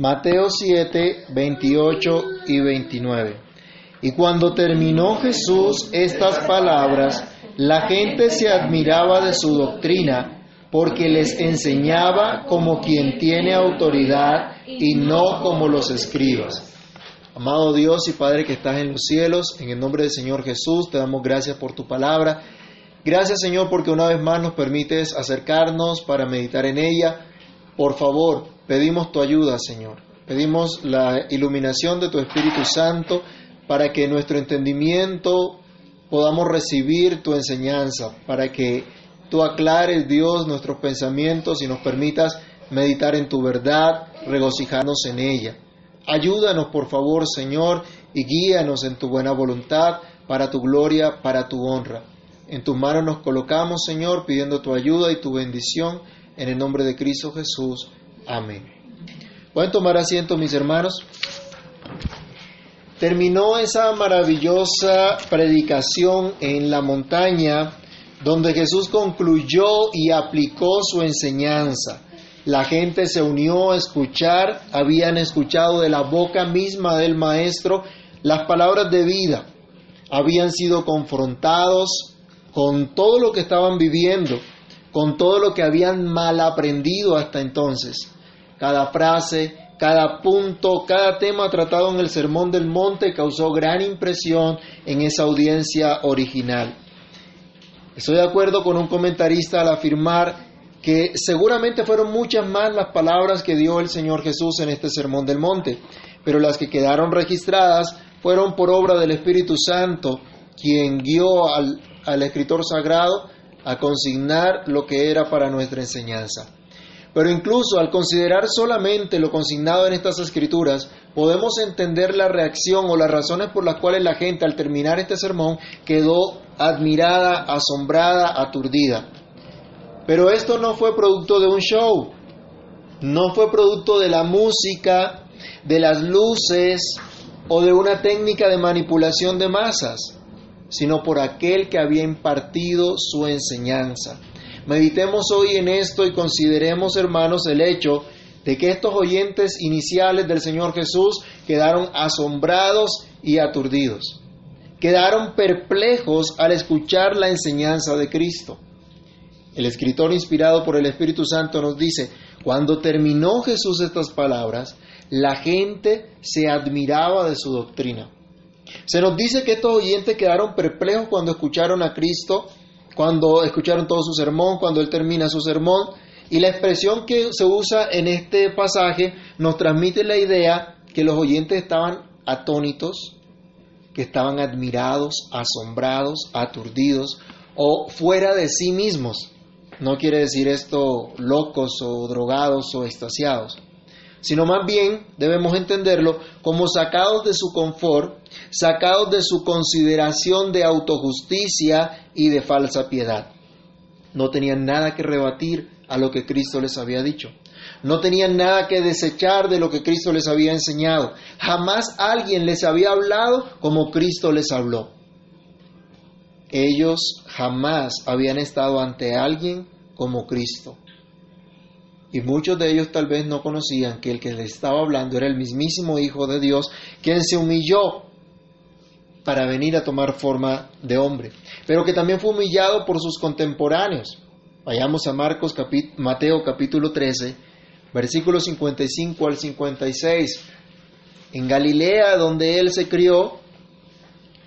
Mateo 7, 28 y 29. Y cuando terminó Jesús estas palabras, la gente se admiraba de su doctrina, porque les enseñaba como quien tiene autoridad y no como los escribas. Amado Dios y Padre que estás en los cielos, en el nombre del Señor Jesús, te damos gracias por tu palabra. Gracias Señor porque una vez más nos permites acercarnos para meditar en ella. Por favor, pedimos tu ayuda, Señor. Pedimos la iluminación de tu Espíritu Santo para que nuestro entendimiento podamos recibir tu enseñanza, para que tú aclares, Dios, nuestros pensamientos y nos permitas meditar en tu verdad, regocijarnos en ella. Ayúdanos, por favor, Señor, y guíanos en tu buena voluntad, para tu gloria, para tu honra. En tus manos nos colocamos, Señor, pidiendo tu ayuda y tu bendición, en el nombre de Cristo Jesús. Amén. Pueden tomar asiento, mis hermanos. Terminó esa maravillosa predicación en la montaña donde Jesús concluyó y aplicó su enseñanza. La gente se unió a escuchar, habían escuchado de la boca misma del Maestro las palabras de vida, habían sido confrontados con todo lo que estaban viviendo, con todo lo que habían mal aprendido hasta entonces. Cada frase, cada punto, cada tema tratado en el Sermón del Monte causó gran impresión en esa audiencia original. Estoy de acuerdo con un comentarista al afirmar que seguramente fueron muchas más las palabras que dio el Señor Jesús en este Sermón del Monte, pero las que quedaron registradas fueron por obra del Espíritu Santo, quien guió al, al escritor sagrado a consignar lo que era para nuestra enseñanza. Pero incluso al considerar solamente lo consignado en estas escrituras, podemos entender la reacción o las razones por las cuales la gente al terminar este sermón quedó admirada, asombrada, aturdida. Pero esto no fue producto de un show, no fue producto de la música, de las luces o de una técnica de manipulación de masas, sino por aquel que había impartido su enseñanza. Meditemos hoy en esto y consideremos, hermanos, el hecho de que estos oyentes iniciales del Señor Jesús quedaron asombrados y aturdidos. Quedaron perplejos al escuchar la enseñanza de Cristo. El escritor inspirado por el Espíritu Santo nos dice, cuando terminó Jesús estas palabras, la gente se admiraba de su doctrina. Se nos dice que estos oyentes quedaron perplejos cuando escucharon a Cristo cuando escucharon todo su sermón, cuando él termina su sermón. Y la expresión que se usa en este pasaje nos transmite la idea que los oyentes estaban atónitos, que estaban admirados, asombrados, aturdidos o fuera de sí mismos. No quiere decir esto locos o drogados o extasiados, sino más bien debemos entenderlo como sacados de su confort, sacados de su consideración de autojusticia y de falsa piedad. No tenían nada que rebatir a lo que Cristo les había dicho. No tenían nada que desechar de lo que Cristo les había enseñado. Jamás alguien les había hablado como Cristo les habló. Ellos jamás habían estado ante alguien como Cristo. Y muchos de ellos tal vez no conocían que el que les estaba hablando era el mismísimo Hijo de Dios, quien se humilló para venir a tomar forma de hombre, pero que también fue humillado por sus contemporáneos. Vayamos a Marcos Mateo capítulo 13, versículos 55 al 56. En Galilea, donde él se crió,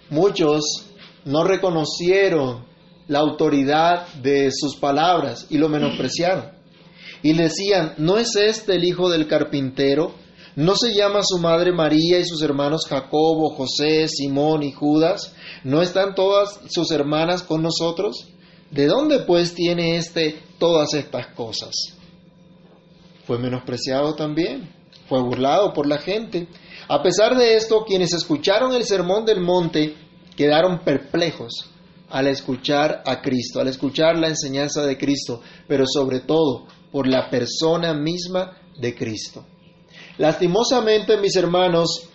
muchos no reconocieron la autoridad de sus palabras y lo menospreciaron. Y decían, ¿no es este el hijo del carpintero? ¿No se llama su madre María y sus hermanos Jacobo, José, Simón y Judas? ¿No están todas sus hermanas con nosotros? ¿De dónde pues tiene éste todas estas cosas? Fue menospreciado también, fue burlado por la gente. A pesar de esto, quienes escucharon el sermón del monte quedaron perplejos al escuchar a Cristo, al escuchar la enseñanza de Cristo, pero sobre todo por la persona misma de Cristo. Lastimosamente, mis hermanos,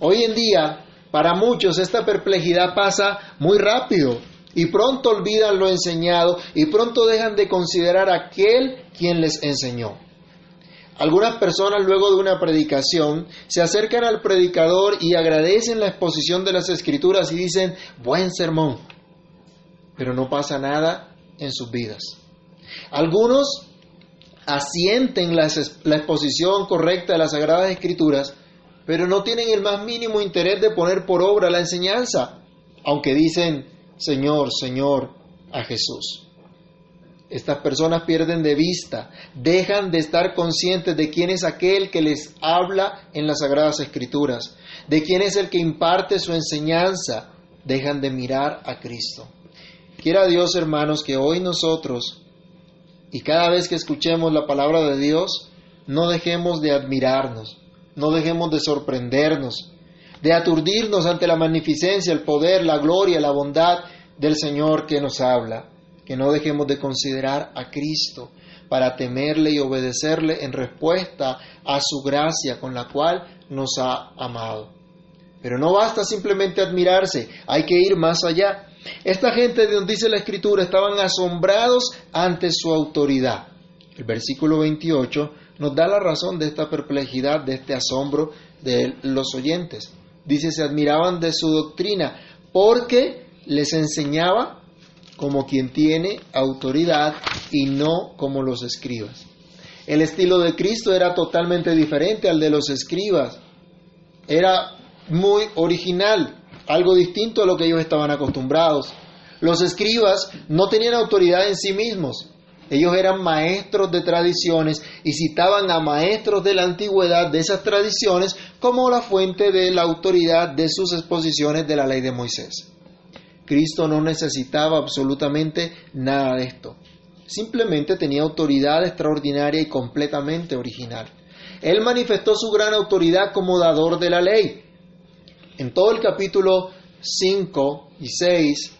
hoy en día, para muchos esta perplejidad pasa muy rápido y pronto olvidan lo enseñado y pronto dejan de considerar a aquel quien les enseñó. Algunas personas luego de una predicación se acercan al predicador y agradecen la exposición de las escrituras y dicen, buen sermón, pero no pasa nada en sus vidas. Algunos asienten la, exposición correcta de las Sagradas Escrituras, pero no tienen el más mínimo interés de poner por obra la enseñanza, aunque dicen, Señor, Señor, a Jesús. Estas personas pierden de vista, dejan de estar conscientes de quién es aquel que les habla en las Sagradas Escrituras, de quién es el que imparte su enseñanza, dejan de mirar a Cristo. Quiera Dios, hermanos, que hoy nosotros, y cada vez que escuchemos la palabra de Dios, no dejemos de admirarnos, no dejemos de sorprendernos, de aturdirnos ante la magnificencia, el poder, la gloria, la bondad del Señor que nos habla que no dejemos de considerar a Cristo para temerle y obedecerle en respuesta a su gracia con la cual nos ha amado. Pero no basta simplemente admirarse, hay que ir más allá. Esta gente, de donde dice la Escritura, estaban asombrados ante su autoridad. El versículo 28 nos da la razón de esta perplejidad, de este asombro de los oyentes. Dice, se admiraban de su doctrina porque les enseñaba como quien tiene autoridad y no como los escribas. El estilo de Cristo era totalmente diferente al de los escribas. Era muy original, algo distinto a lo que ellos estaban acostumbrados. Los escribas no tenían autoridad en sí mismos. Ellos eran maestros de tradiciones y citaban a maestros de la antigüedad de esas tradiciones como la fuente de la autoridad de sus exposiciones de la ley de Moisés. Cristo no necesitaba absolutamente nada de esto. Simplemente tenía autoridad extraordinaria y completamente original. Él manifestó su gran autoridad como dador de la ley. En todo el capítulo 5 y 6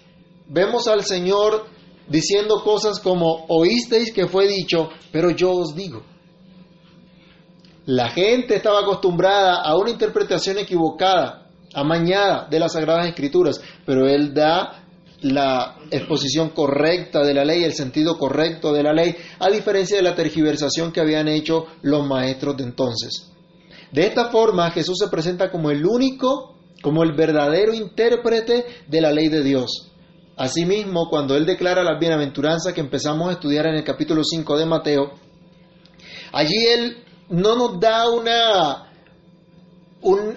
vemos al Señor diciendo cosas como, oísteis que fue dicho, pero yo os digo. La gente estaba acostumbrada a una interpretación equivocada amañada de las Sagradas Escrituras, pero él da la exposición correcta de la ley, el sentido correcto de la ley, a diferencia de la tergiversación que habían hecho los maestros de entonces. De esta forma, Jesús se presenta como el único, como el verdadero intérprete de la ley de Dios. Asimismo, cuando Él declara las bienaventuranzas que empezamos a estudiar en el capítulo 5 de Mateo, allí Él no nos da una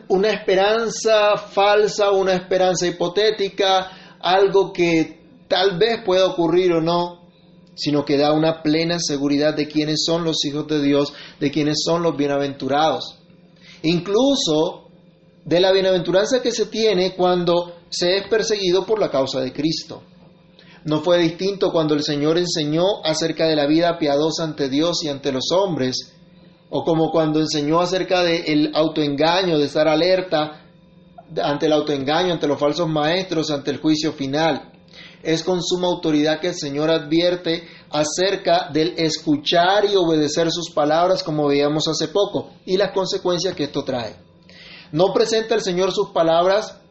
una esperanza falsa, una esperanza hipotética, algo que tal vez pueda ocurrir o no, sino que da una plena seguridad de quiénes son los hijos de Dios, de quiénes son los bienaventurados. Incluso de la bienaventuranza que se tiene cuando se es perseguido por la causa de Cristo. No fue distinto cuando el Señor enseñó acerca de la vida piadosa ante Dios y ante los hombres, o como cuando enseñó acerca del autoengaño, de estar alerta ante el autoengaño, ante los falsos maestros, ante el juicio final. Es con suma autoridad que el Señor advierte acerca del escuchar y obedecer sus palabras, como veíamos hace poco, y las consecuencias que esto trae. No presenta el Señor sus palabras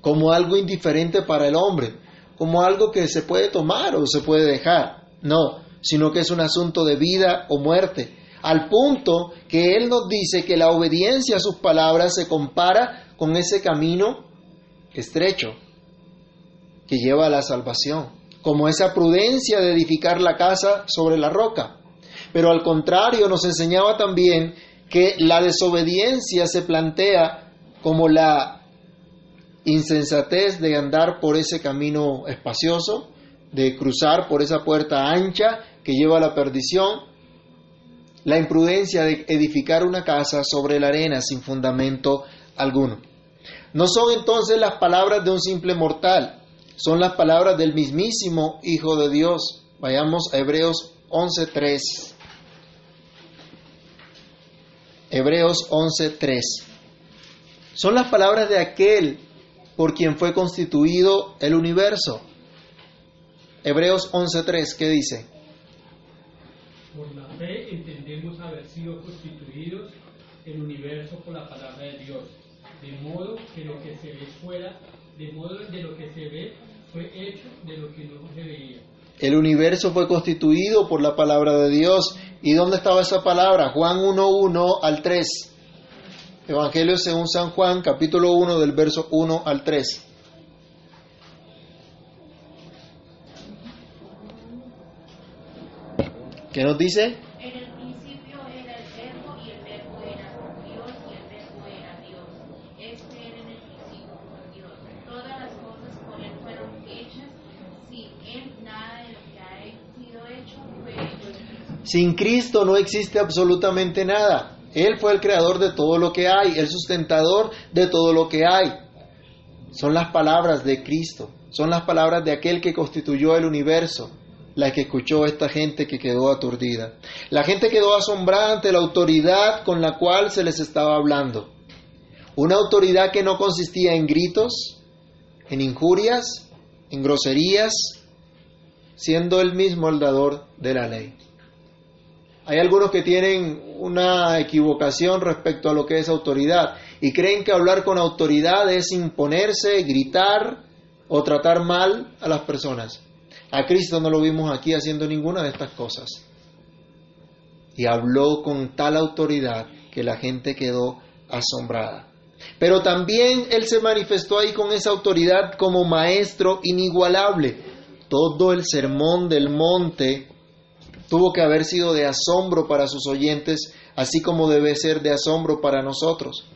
como algo indiferente para el hombre, como algo que se puede tomar o se puede dejar. No, sino que es un asunto de vida o muerte al punto que Él nos dice que la obediencia a sus palabras se compara con ese camino estrecho que lleva a la salvación, como esa prudencia de edificar la casa sobre la roca. Pero al contrario nos enseñaba también que la desobediencia se plantea como la insensatez de andar por ese camino espacioso, de cruzar por esa puerta ancha que lleva a la perdición, la imprudencia de edificar una casa sobre la arena sin fundamento alguno. No son entonces las palabras de un simple mortal, son las palabras del mismísimo Hijo de Dios. Vayamos a Hebreos 11.3. Hebreos 11.3. Son las palabras de aquel por quien fue constituido el universo. Hebreos 11.3, ¿qué dice? Por la fe entendemos haber sido constituidos el universo por la palabra de Dios, de modo que lo que se ve fuera, de modo de lo que se ve fue hecho de lo que no se veía. El universo fue constituido por la palabra de Dios. ¿Y dónde estaba esa palabra? Juan 1.1 al 3. Evangelio según San Juan, capítulo 1 del verso 1 al 3. ¿Qué nos dice? En el principio era el verbo y el verbo era con Dios y el verbo era Dios. Este era en el principio con Dios. Todas las cosas por él fueron hechas. Sin él nada de lo que ha sido hecho fue hecho. Sin Cristo no existe absolutamente nada. Él fue el creador de todo lo que hay, el sustentador de todo lo que hay. Son las palabras de Cristo, son las palabras de aquel que constituyó el universo, las que escuchó esta gente que quedó aturdida. La gente quedó asombrada ante la autoridad con la cual se les estaba hablando. Una autoridad que no consistía en gritos, en injurias, en groserías, siendo él mismo el dador de la ley. Hay algunos que tienen una equivocación respecto a lo que es autoridad y creen que hablar con autoridad es imponerse, gritar o tratar mal a las personas. A Cristo no lo vimos aquí haciendo ninguna de estas cosas. Y habló con tal autoridad que la gente quedó asombrada. Pero también Él se manifestó ahí con esa autoridad como maestro inigualable. Todo el sermón del monte tuvo que haber sido de asombro para sus oyentes, así como debe ser de asombro para nosotros.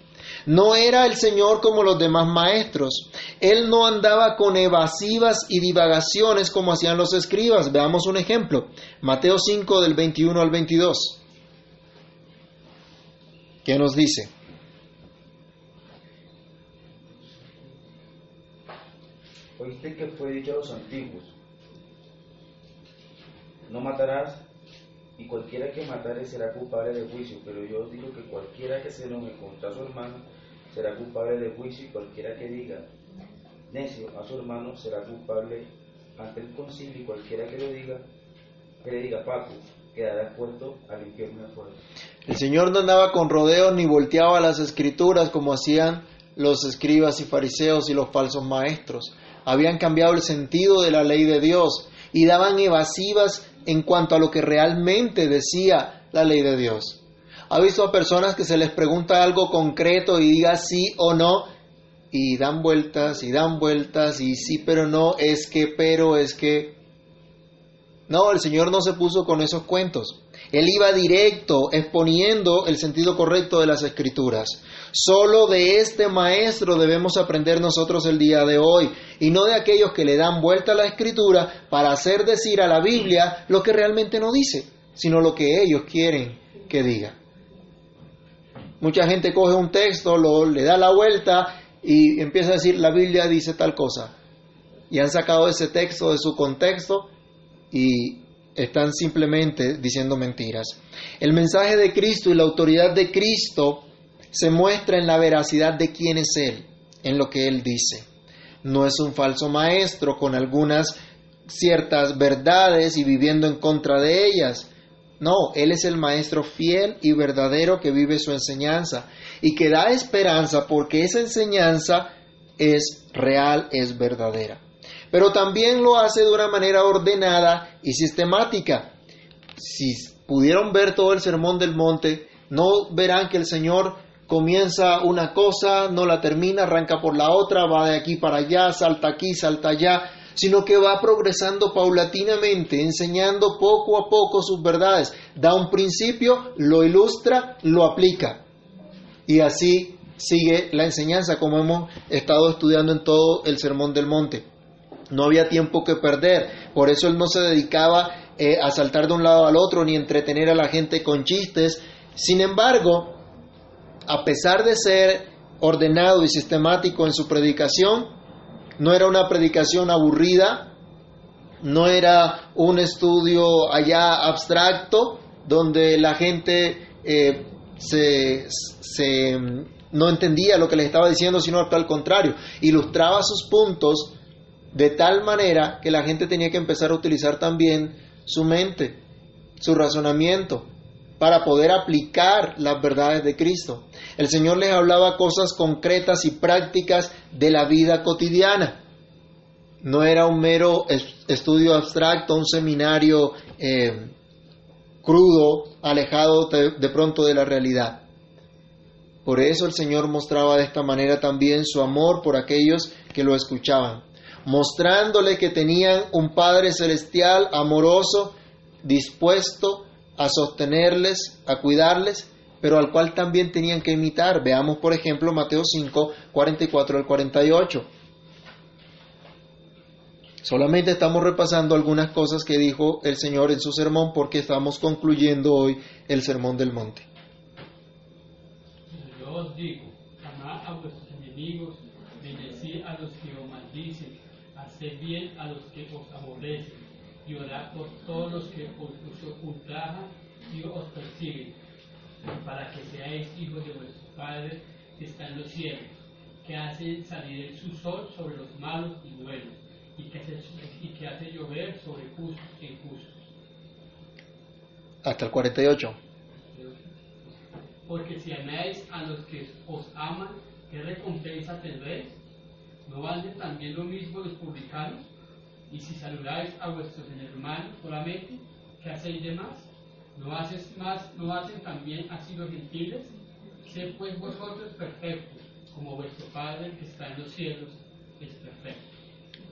No era el Señor como los demás maestros. Él no andaba con evasivas y divagaciones como hacían los escribas. Veamos un ejemplo. Mateo 5 del 21 al 22. ¿Qué nos dice? Oíste que fue dicho a los antiguos, no matarás, y cualquiera que matare será culpable de juicio, pero yo digo que cualquiera que se enoje contra su hermano será culpable de juicio, y cualquiera que diga necio a su hermano será culpable ante el concilio, y cualquiera que lo diga, que le diga Paco, quedará expuesto al infierno de fuego. El Señor no andaba con rodeos ni volteaba las escrituras como hacían los escribas y fariseos y los falsos maestros. Habían cambiado el sentido de la ley de Dios y daban evasivas en cuanto a lo que realmente decía la ley de Dios. ¿Ha visto a personas que se les pregunta algo concreto y diga sí o no? Y dan vueltas y dan vueltas y sí pero no, es que pero, es que... No, el Señor no se puso con esos cuentos. Él iba directo exponiendo el sentido correcto de las escrituras. Solo de este maestro debemos aprender nosotros el día de hoy y no de aquellos que le dan vuelta a la escritura para hacer decir a la Biblia lo que realmente no dice, sino lo que ellos quieren que diga. Mucha gente coge un texto, lo, le da la vuelta y empieza a decir la Biblia dice tal cosa. Y han sacado ese texto de su contexto y están simplemente diciendo mentiras. El mensaje de Cristo y la autoridad de Cristo se muestra en la veracidad de quién es Él, en lo que Él dice. No es un falso maestro con algunas ciertas verdades y viviendo en contra de ellas. No, Él es el maestro fiel y verdadero que vive su enseñanza y que da esperanza porque esa enseñanza es real, es verdadera. Pero también lo hace de una manera ordenada y sistemática. Si pudieron ver todo el sermón del monte, no verán que el Señor comienza una cosa, no la termina, arranca por la otra, va de aquí para allá, salta aquí, salta allá, sino que va progresando paulatinamente, enseñando poco a poco sus verdades. Da un principio, lo ilustra, lo aplica. Y así sigue la enseñanza como hemos estado estudiando en todo el Sermón del Monte. No había tiempo que perder, por eso él no se dedicaba eh, a saltar de un lado al otro ni entretener a la gente con chistes. Sin embargo, a pesar de ser ordenado y sistemático en su predicación, no era una predicación aburrida, no era un estudio allá abstracto donde la gente eh, se, se, no entendía lo que le estaba diciendo, sino al contrario, ilustraba sus puntos de tal manera que la gente tenía que empezar a utilizar también su mente, su razonamiento, para poder aplicar las verdades de Cristo. El Señor les hablaba cosas concretas y prácticas de la vida cotidiana. no era un mero estudio abstracto, un seminario eh, crudo, alejado de pronto de la realidad. Por eso el Señor mostraba de esta manera también su amor por aquellos que lo escuchaban, mostrándole que tenían un Padre celestial amoroso, dispuesto a sostenerles, a cuidarles, pero al cual también tenían que imitar. Veamos, por ejemplo, Mateo 5, 44 al 48. Solamente estamos repasando algunas cosas que dijo el Señor en su sermón porque estamos concluyendo hoy el sermón del monte. A enemigos, bendecid a los que os maldicen, haced bien a los que os aborrecen, y orad por todos los que os ultrajan y os persiguen, para que seáis hijos de vuestro Padre que está en los cielos, que hace salir su sol sobre los malos y buenos y que hace, y que hace llover sobre justos e injustos. Hasta el 48. Porque si amáis a los que os aman, ¿qué recompensa tendréis? ¿No valen también lo mismo los publicanos? Y si saludáis a vuestros hermanos solamente, ¿qué hacéis de más? ¿No, haces más, ¿No hacen también así los gentiles? Sed pues vosotros perfectos, como vuestro Padre que está en los cielos es perfecto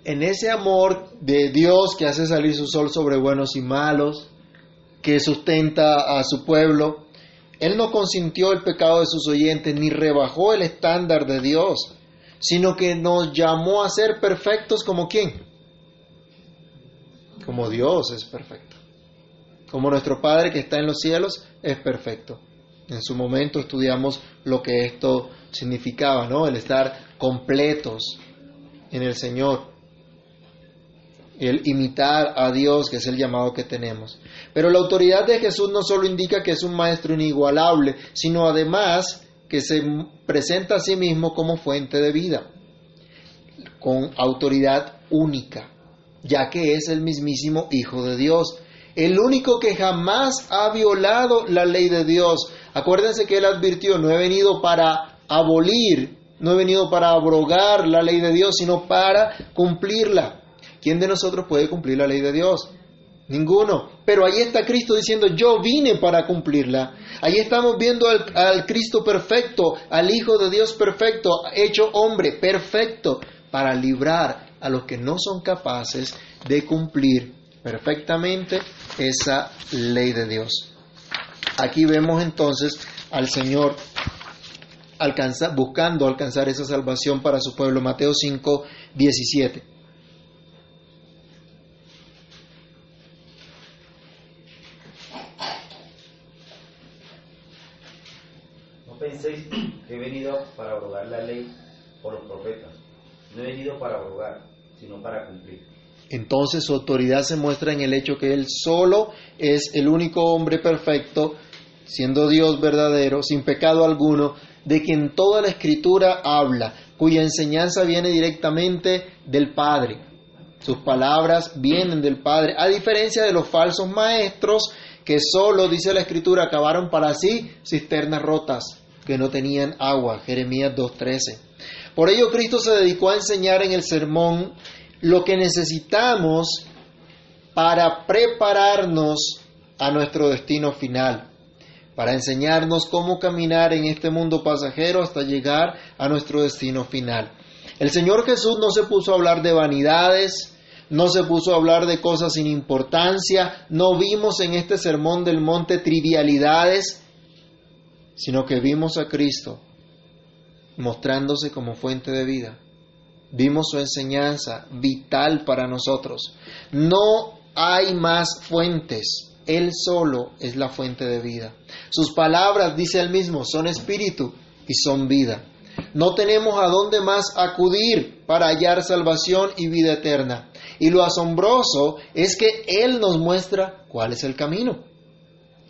en ese amor de Dios que hace salir su sol sobre buenos y malos, que sustenta a su pueblo, Él no consintió el pecado de sus oyentes ni rebajó el estándar de Dios, sino que nos llamó a ser perfectos como quién? Como Dios es perfecto. Como nuestro Padre que está en los cielos es perfecto. En su momento estudiamos lo que esto significaba, ¿no? El estar completos en el Señor el imitar a Dios, que es el llamado que tenemos. Pero la autoridad de Jesús no solo indica que es un maestro inigualable, sino además que se presenta a sí mismo como fuente de vida, con autoridad única, ya que es el mismísimo Hijo de Dios, el único que jamás ha violado la ley de Dios. Acuérdense que él advirtió, no he venido para abolir, no he venido para abrogar la ley de Dios, sino para cumplirla. ¿Quién de nosotros puede cumplir la ley de Dios? Ninguno. Pero ahí está Cristo diciendo, yo vine para cumplirla. Ahí estamos viendo al, Cristo perfecto, al Hijo de Dios perfecto, hecho hombre perfecto, para librar a los que no son capaces de cumplir perfectamente esa ley de Dios. Aquí vemos entonces al Señor buscando alcanzar esa salvación para su pueblo. Mateo 5, 17. Penséis que he venido para abrogar la ley o los profetas. No he venido para abrogar, sino para cumplir. Entonces su autoridad se muestra en el hecho que Él solo es el único hombre perfecto, siendo Dios verdadero, sin pecado alguno, de quien toda la escritura habla, cuya enseñanza viene directamente del Padre. Sus palabras vienen del Padre, a diferencia de los falsos maestros que solo, dice la escritura, acabaron para sí cisternas rotas que no tenían agua. Jeremías 2.13. Por ello Cristo se dedicó a enseñar en el sermón lo que necesitamos para prepararnos a nuestro destino final, para enseñarnos cómo caminar en este mundo pasajero hasta llegar a nuestro destino final. El Señor Jesús no se puso a hablar de vanidades, no se puso a hablar de cosas sin importancia, no vimos en este sermón del monte trivialidades, sino que vimos a Cristo mostrándose como fuente de vida. Vimos su enseñanza vital para nosotros. No hay más fuentes. Él solo es la fuente de vida. Sus palabras, dice él mismo, son espíritu y son vida. No tenemos a dónde más acudir para hallar salvación y vida eterna. Y lo asombroso es que Él nos muestra cuál es el camino.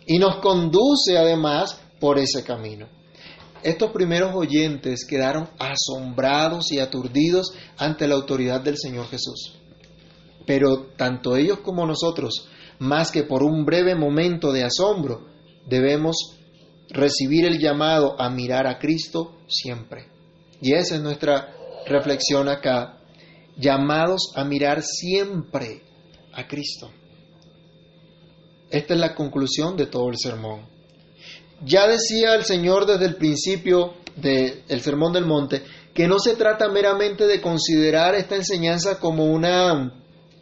Y nos conduce además por ese camino. Estos primeros oyentes quedaron asombrados y aturdidos ante la autoridad del Señor Jesús. Pero tanto ellos como nosotros, más que por un breve momento de asombro, debemos recibir el llamado a mirar a Cristo siempre. Y esa es nuestra reflexión acá llamados a mirar siempre a Cristo. Esta es la conclusión de todo el sermón. Ya decía el Señor desde el principio del Sermón del Monte que no se trata meramente de considerar esta enseñanza como una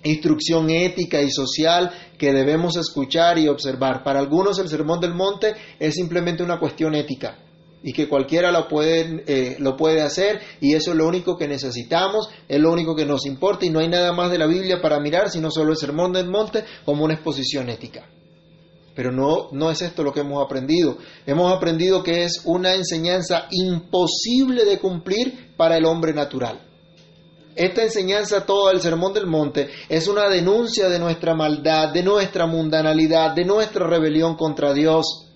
instrucción ética y social que debemos escuchar y observar. Para algunos el Sermón del Monte es simplemente una cuestión ética y que cualquiera lo puede, eh, lo puede hacer y eso es lo único que necesitamos, es lo único que nos importa y no hay nada más de la Biblia para mirar sino solo el Sermón del Monte como una exposición ética. Pero no, no es esto lo que hemos aprendido. Hemos aprendido que es una enseñanza imposible de cumplir para el hombre natural. Esta enseñanza, todo el Sermón del Monte, es una denuncia de nuestra maldad, de nuestra mundanalidad, de nuestra rebelión contra Dios.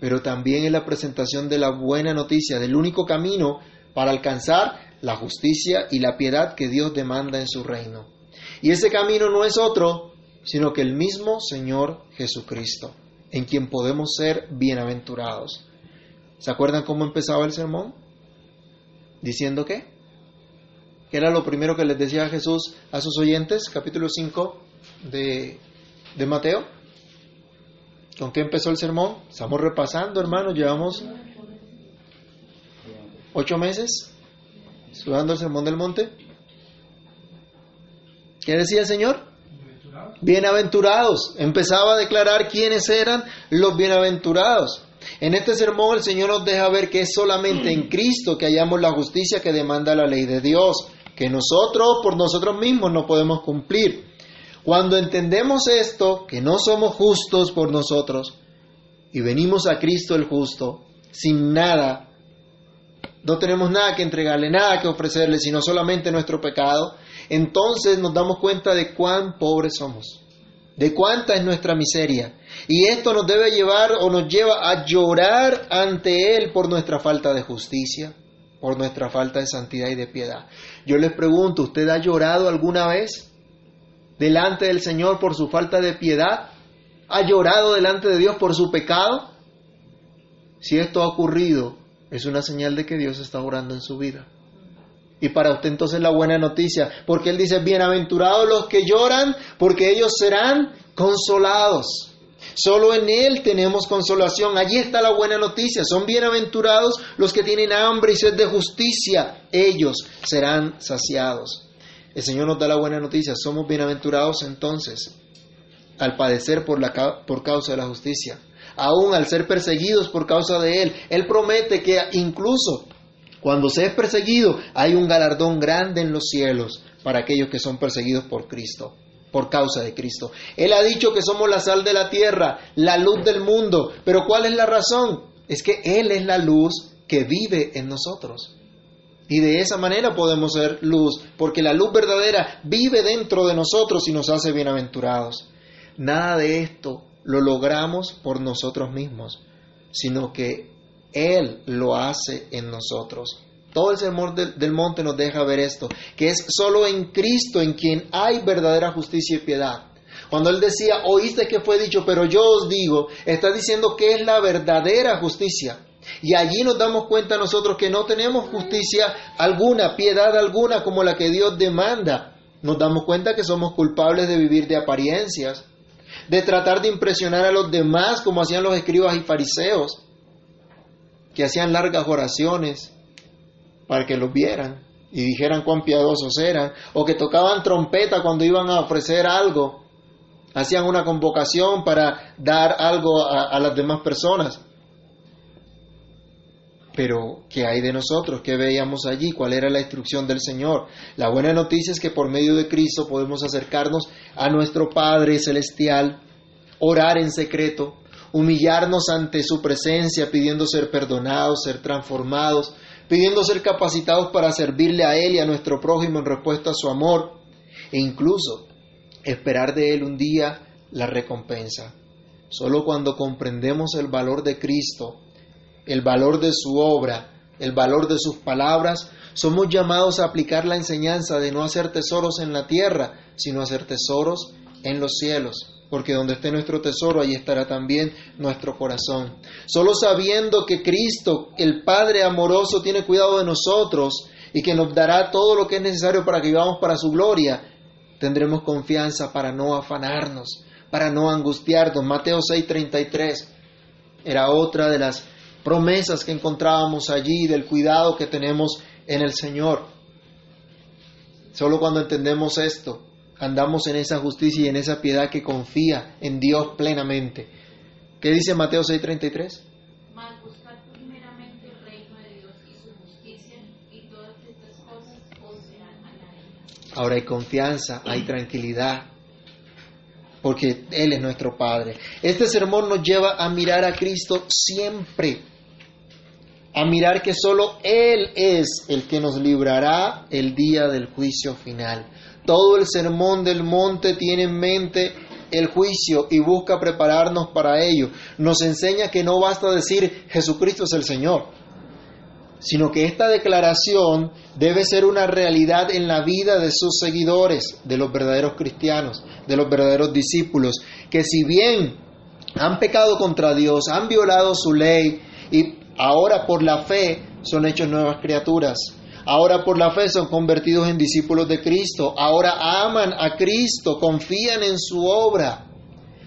Pero también es la presentación de la buena noticia, del único camino para alcanzar la justicia y la piedad que Dios demanda en su reino. Y ese camino no es otro sino que el mismo Señor Jesucristo, en quien podemos ser bienaventurados. ¿Se acuerdan cómo empezaba el sermón? Diciendo qué? ¿Qué era lo primero que les decía Jesús a sus oyentes? Capítulo 5 de, de Mateo. ¿Con qué empezó el sermón? Estamos repasando, hermanos, llevamos ocho meses estudiando el sermón del monte. ¿Qué decía el Señor? Bienaventurados. Empezaba a declarar quiénes eran los bienaventurados. En este sermón el Señor nos deja ver que es solamente en Cristo que hallamos la justicia que demanda la ley de Dios, que nosotros por nosotros mismos no podemos cumplir. Cuando entendemos esto, que no somos justos por nosotros, y venimos a Cristo el justo, sin nada, no tenemos nada que entregarle, nada que ofrecerle, sino solamente nuestro pecado, entonces nos damos cuenta de cuán pobres somos, de cuánta es nuestra miseria. Y esto nos debe llevar o nos lleva a llorar ante Él por nuestra falta de justicia, por nuestra falta de santidad y de piedad. Yo les pregunto, ¿usted ha llorado alguna vez delante del Señor por su falta de piedad? ¿Ha llorado delante de Dios por su pecado? Si esto ha ocurrido, es una señal de que Dios está orando en su vida. Y para usted entonces la buena noticia, porque Él dice, bienaventurados los que lloran, porque ellos serán consolados. Solo en Él tenemos consolación. Allí está la buena noticia. Son bienaventurados los que tienen hambre y sed de justicia. Ellos serán saciados. El Señor nos da la buena noticia. Somos bienaventurados entonces al padecer por, la, por causa de la justicia. Aún al ser perseguidos por causa de Él. Él promete que incluso cuando se es perseguido, hay un galardón grande en los cielos para aquellos que son perseguidos por Cristo, por causa de Cristo. Él ha dicho que somos la sal de la tierra, la luz del mundo, pero ¿cuál es la razón? Es que Él es la luz que vive en nosotros. Y de esa manera podemos ser luz, porque la luz verdadera vive dentro de nosotros y nos hace bienaventurados. Nada de esto lo logramos por nosotros mismos, sino que él lo hace en nosotros. Todo el sermón del, monte nos deja ver esto, que es solo en Cristo en quien hay verdadera justicia y piedad. Cuando Él decía, oíste que fue dicho, pero yo os digo, está diciendo que es la verdadera justicia. Y allí nos damos cuenta nosotros que no tenemos justicia alguna, piedad alguna como la que Dios demanda. Nos damos cuenta que somos culpables de vivir de apariencias, de tratar de impresionar a los demás como hacían los escribas y fariseos que hacían largas oraciones para que los vieran y dijeran cuán piadosos eran, o que tocaban trompeta cuando iban a ofrecer algo, hacían una convocación para dar algo a, las demás personas. Pero, ¿qué hay de nosotros? ¿Qué veíamos allí? ¿Cuál era la instrucción del Señor? La buena noticia es que por medio de Cristo podemos acercarnos a nuestro Padre Celestial, orar en secreto, humillarnos ante su presencia, pidiendo ser perdonados, ser transformados, pidiendo ser capacitados para servirle a Él y a nuestro prójimo en respuesta a su amor, e incluso esperar de Él un día la recompensa. Solo cuando comprendemos el valor de Cristo, el valor de su obra, el valor de sus palabras, somos llamados a aplicar la enseñanza de no hacer tesoros en la tierra, sino hacer tesoros en los cielos porque donde esté nuestro tesoro, ahí estará también nuestro corazón. Solo sabiendo que Cristo, el Padre amoroso, tiene cuidado de nosotros, y que nos dará todo lo que es necesario para que vivamos para su gloria, tendremos confianza para no afanarnos, para no angustiarnos. Mateo 6:33 era otra de las promesas que encontrábamos allí, del cuidado que tenemos en el Señor. Solo cuando entendemos esto, andamos en esa justicia y en esa piedad que confía en Dios plenamente. ¿Qué dice Mateo 6:33? Mas buscad primeramente el reino de Dios y su justicia, y todas estas cosas os serán añadidas. Ahora hay confianza, hay tranquilidad, porque Él es nuestro Padre. Este sermón nos lleva a mirar a Cristo siempre, a mirar que solo Él es el que nos librará el día del juicio final. Todo el sermón del monte tiene en mente el juicio y busca prepararnos para ello. Nos enseña que no basta decir Jesucristo es el Señor, sino que esta declaración debe ser una realidad en la vida de sus seguidores, de los verdaderos cristianos, de los verdaderos discípulos, que si bien han pecado contra Dios, han violado su ley y ahora por la fe son hechos nuevas criaturas. Ahora por la fe son convertidos en discípulos de Cristo. Ahora aman a Cristo, confían en su obra.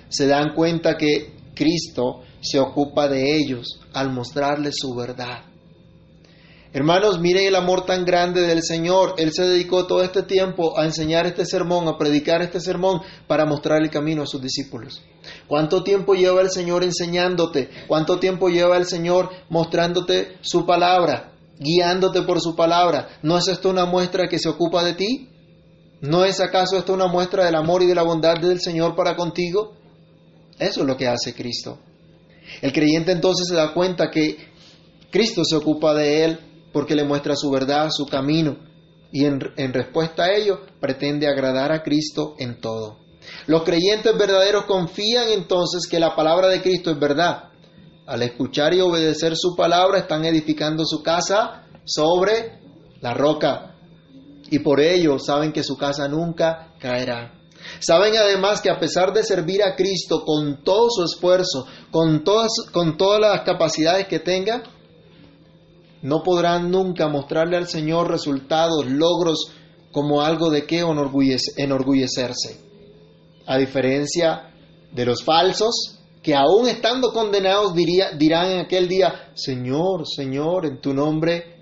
Se dan cuenta que Cristo se ocupa de ellos al mostrarles su verdad. Hermanos, miren el amor tan grande del Señor. Él se dedicó todo este tiempo a enseñar este sermón, a predicar este sermón para mostrar el camino a sus discípulos. ¿Cuánto tiempo lleva el Señor enseñándote? ¿Cuánto tiempo lleva el Señor mostrándote su palabra, guiándote por su palabra? ¿No es esto una muestra que se ocupa de ti? ¿No es acaso esto una muestra del amor y de la bondad del Señor para contigo? Eso es lo que hace Cristo. El creyente entonces se da cuenta que Cristo se ocupa de él porque le muestra su verdad, su camino, y en, en, respuesta a ello pretende agradar a Cristo en todo. Los creyentes verdaderos confían entonces que la palabra de Cristo es verdad. Al escuchar y obedecer su palabra están edificando su casa sobre la roca, y por ello saben que su casa nunca caerá. Saben además que a pesar de servir a Cristo con todo su esfuerzo, con todas, con todas las capacidades que tenga, no podrán nunca mostrarle al Señor resultados, logros como algo de qué enorgullecerse. A diferencia de los falsos, que aún estando condenados diría, dirán en aquel día, Señor, Señor, en tu nombre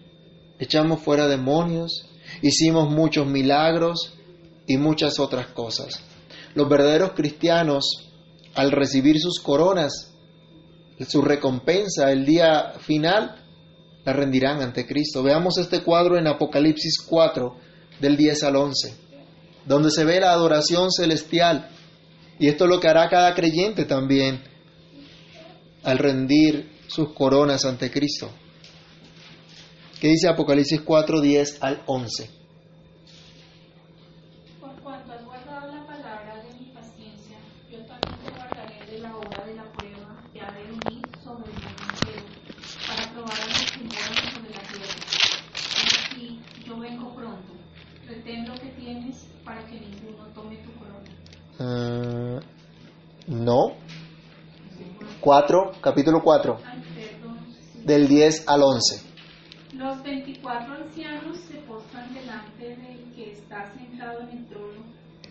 echamos fuera demonios, hicimos muchos milagros y muchas otras cosas. Los verdaderos cristianos, al recibir sus coronas, su recompensa el día final, la rendirán ante Cristo. Veamos este cuadro en Apocalipsis 4, del 10 al 11, donde se ve la adoración celestial. Y esto es lo que hará cada creyente también al rendir sus coronas ante Cristo. ¿Qué dice Apocalipsis 4, 10 al 11? Por cuanto has guardado la palabra de mi paciencia, yo también te guardaré de la hora de la prueba que ha de venir sobre el mundo entero, para que para ninguno tome tu corona. Uh, no. 4, capítulo 4, Ay, perdón. sí. del 10 al 11. Los veinticuatro ancianos se postran delante del que está sentado en el trono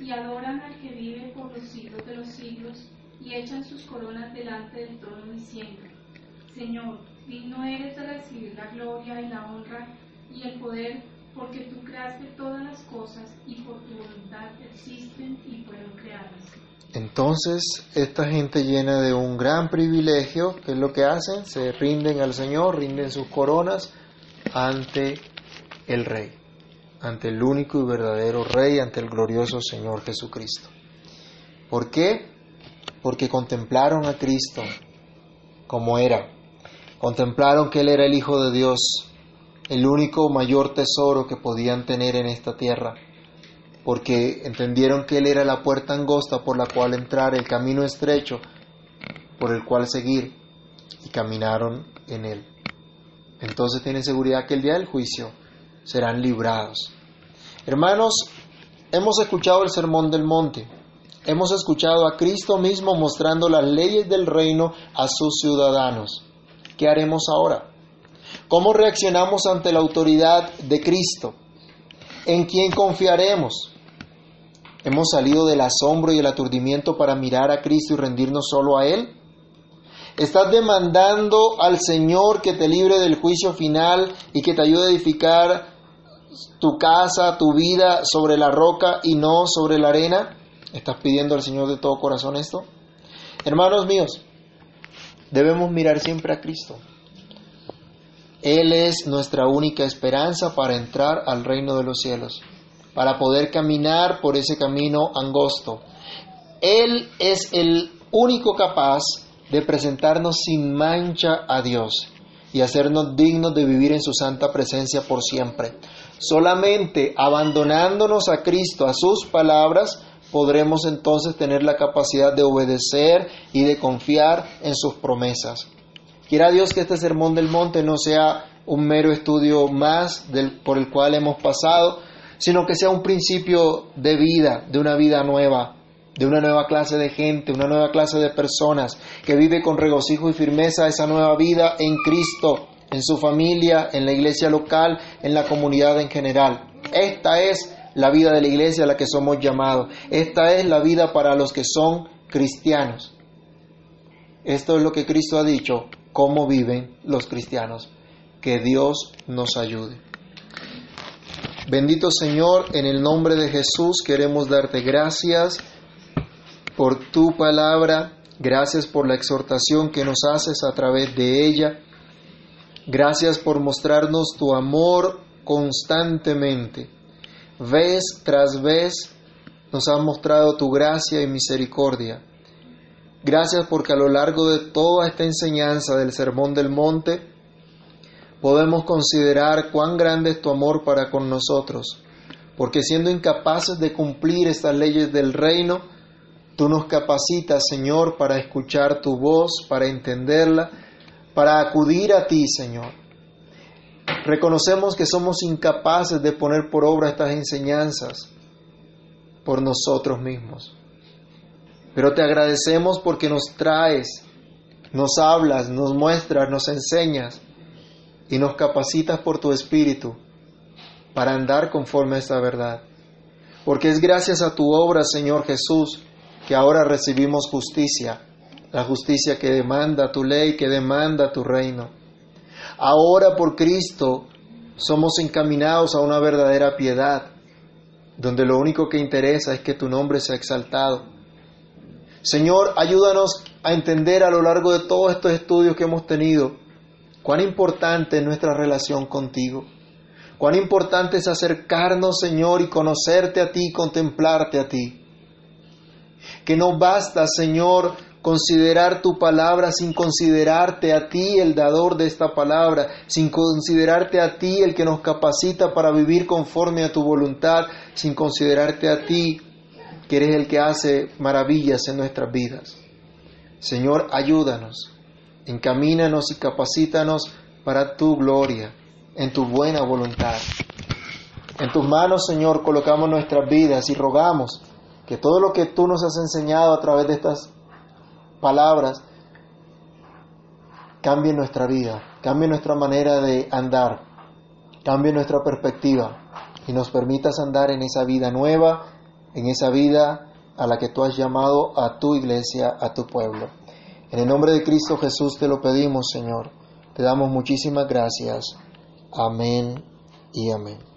y adoran al que vive por los siglos de los siglos y echan sus coronas delante del trono diciendo, Señor, digno eres de recibir la gloria y la honra y el poder porque tú creaste todas las cosas y por tu voluntad existen y fueron creadas. Entonces, esta gente llena de un gran privilegio, ¿qué es lo que hacen? Se rinden al Señor, rinden sus coronas ante el Rey, ante el único y verdadero Rey, ante el glorioso Señor Jesucristo. ¿Por qué? Porque contemplaron a Cristo como era, contemplaron que Él era el Hijo de Dios, el único mayor tesoro que podían tener en esta tierra porque entendieron que Él era la puerta angosta por la cual entrar, el camino estrecho por el cual seguir, y caminaron en Él. Entonces tienen seguridad que el día del juicio serán librados. Hermanos, hemos escuchado el sermón del monte, hemos escuchado a Cristo mismo mostrando las leyes del reino a sus ciudadanos. ¿Qué haremos ahora? ¿Cómo reaccionamos ante la autoridad de Cristo? ¿En quién confiaremos? ¿Hemos salido del asombro y el aturdimiento para mirar a Cristo y rendirnos solo a Él? ¿Estás demandando al Señor que te libre del juicio final y que te ayude a edificar tu casa, tu vida sobre la roca y no sobre la arena? ¿Estás pidiendo al Señor de todo corazón esto? Hermanos míos, debemos mirar siempre a Cristo. Él es nuestra única esperanza para entrar al reino de los cielos, para poder caminar por ese camino angosto. Él es el único capaz de presentarnos sin mancha a Dios y hacernos dignos de vivir en su santa presencia por siempre. Solamente abandonándonos a Cristo, a sus palabras, podremos entonces tener la capacidad de obedecer y de confiar en sus promesas. Quiera Dios que este sermón del monte no sea un mero estudio más del, por el cual hemos pasado, sino que sea un principio de vida, de una vida nueva, de una nueva clase de gente, una nueva clase de personas que vive con regocijo y firmeza esa nueva vida en Cristo, en su familia, en la iglesia local, en la comunidad en general. Esta es la vida de la iglesia a la que somos llamados. Esta es la vida para los que son cristianos. Esto es lo que Cristo ha dicho, cómo viven los cristianos. Que Dios nos ayude. Bendito Señor, en el nombre de Jesús queremos darte gracias por tu palabra, gracias por la exhortación que nos haces a través de ella, gracias por mostrarnos tu amor constantemente. Vez tras vez nos has mostrado tu gracia y misericordia. Gracias porque a lo largo de toda esta enseñanza del Sermón del Monte podemos considerar cuán grande es tu amor para con nosotros, porque siendo incapaces de cumplir estas leyes del reino, tú nos capacitas, Señor, para escuchar tu voz, para entenderla, para acudir a ti, Señor. Reconocemos que somos incapaces de poner por obra estas enseñanzas por nosotros mismos. Pero te agradecemos porque nos traes, nos hablas, nos muestras, nos enseñas y nos capacitas por tu Espíritu para andar conforme a esta verdad. Porque es gracias a tu obra, Señor Jesús, que ahora recibimos justicia, la justicia que demanda tu ley, que demanda tu reino. Ahora por Cristo somos encaminados a una verdadera piedad, donde lo único que interesa es que tu nombre sea exaltado. Señor, ayúdanos a entender a lo largo de todos estos estudios que hemos tenido cuán importante es nuestra relación contigo. Cuán importante es acercarnos, Señor, y conocerte a ti contemplarte a ti. Que no basta, Señor, considerar tu palabra sin considerarte a ti el dador de esta palabra, sin considerarte a ti el que nos capacita para vivir conforme a tu voluntad, sin considerarte a ti que eres el que hace maravillas en nuestras vidas. Señor, ayúdanos, encamínanos y capacítanos para tu gloria, en tu buena voluntad. En tus manos, Señor, colocamos nuestras vidas y rogamos que todo lo que tú nos has enseñado a través de estas palabras cambie nuestra vida, cambie nuestra manera de andar, cambie nuestra perspectiva y nos permitas andar en esa vida nueva, en esa vida a la que tú has llamado a tu iglesia, a tu pueblo. En el nombre de Cristo Jesús te lo pedimos, Señor. Te damos muchísimas gracias. Amén y amén.